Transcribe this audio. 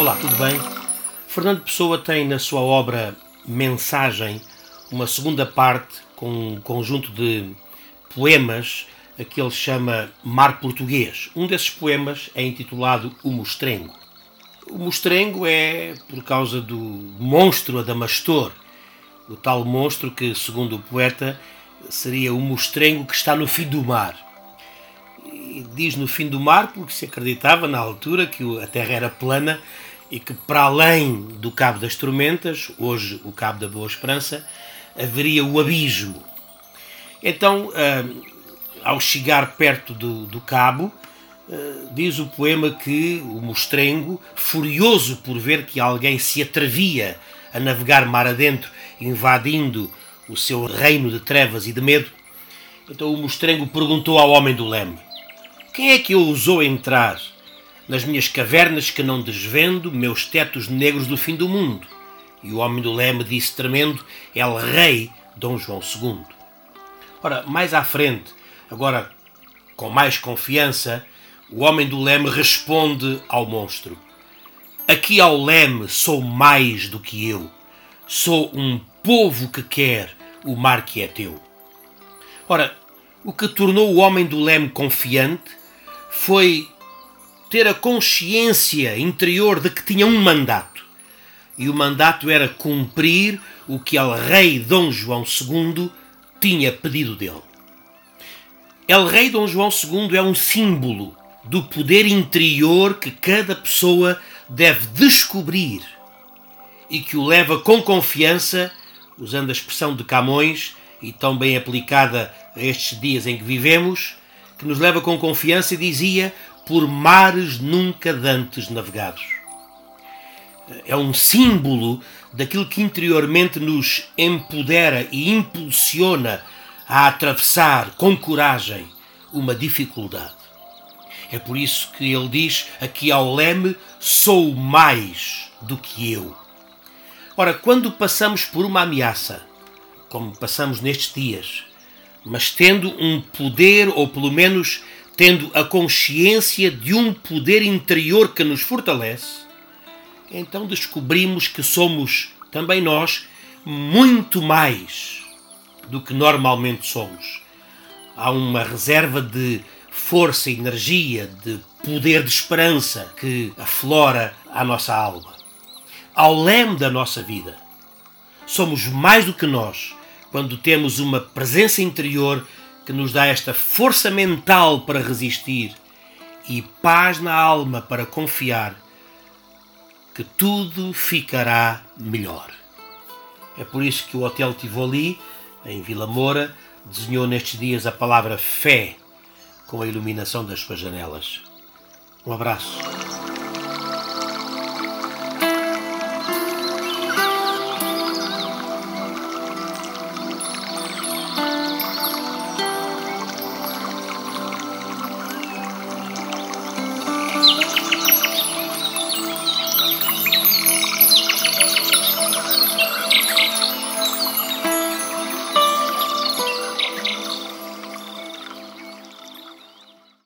Olá, tudo bem? Fernando Pessoa tem na sua obra Mensagem uma segunda parte com um conjunto de poemas a que ele chama Mar Português. Um desses poemas é intitulado O Mostrengo. O Mostrengo é por causa do monstro Adamastor, o tal monstro que, segundo o poeta, seria o mostrengo que está no fim do mar. E diz no fim do mar porque se acreditava na altura que a Terra era plana e que para além do Cabo das Tormentas, hoje o Cabo da Boa Esperança, haveria o abismo. Então, ah, ao chegar perto do, do cabo, ah, diz o poema que o mostrengo, furioso por ver que alguém se atrevia a navegar mar adentro, invadindo o seu reino de trevas e de medo, então o mostrengo perguntou ao homem do leme: Quem é que ousou entrar nas minhas cavernas que não desvendo meus tetos negros do fim do mundo? E o homem do leme disse tremendo: El Rei Dom João II. Ora, mais à frente, agora com mais confiança, o homem do leme responde ao monstro: Aqui ao leme sou mais do que eu. Sou um povo que quer o mar que é teu. Ora, o que tornou o homem do leme confiante foi ter a consciência interior de que tinha um mandato. E o mandato era cumprir o que o rei Dom João II tinha pedido dele. El Rei Dom João II é um símbolo do poder interior que cada pessoa deve descobrir e que o leva com confiança, usando a expressão de Camões e tão bem aplicada a estes dias em que vivemos, que nos leva com confiança e dizia por mares nunca dantes navegados. É um símbolo daquilo que interiormente nos empodera e impulsiona a atravessar com coragem uma dificuldade. É por isso que ele diz aqui ao leme: sou mais do que eu. Ora, quando passamos por uma ameaça, como passamos nestes dias, mas tendo um poder, ou pelo menos tendo a consciência de um poder interior que nos fortalece, então descobrimos que somos também nós muito mais do que normalmente somos. Há uma reserva de força, energia, de poder de esperança que aflora a nossa alma. Ao leme da nossa vida. Somos mais do que nós quando temos uma presença interior que nos dá esta força mental para resistir e paz na alma para confiar que tudo ficará melhor. É por isso que o Hotel Tivoli, em Vila Moura, desenhou nestes dias a palavra fé com a iluminação das suas janelas. Um abraço.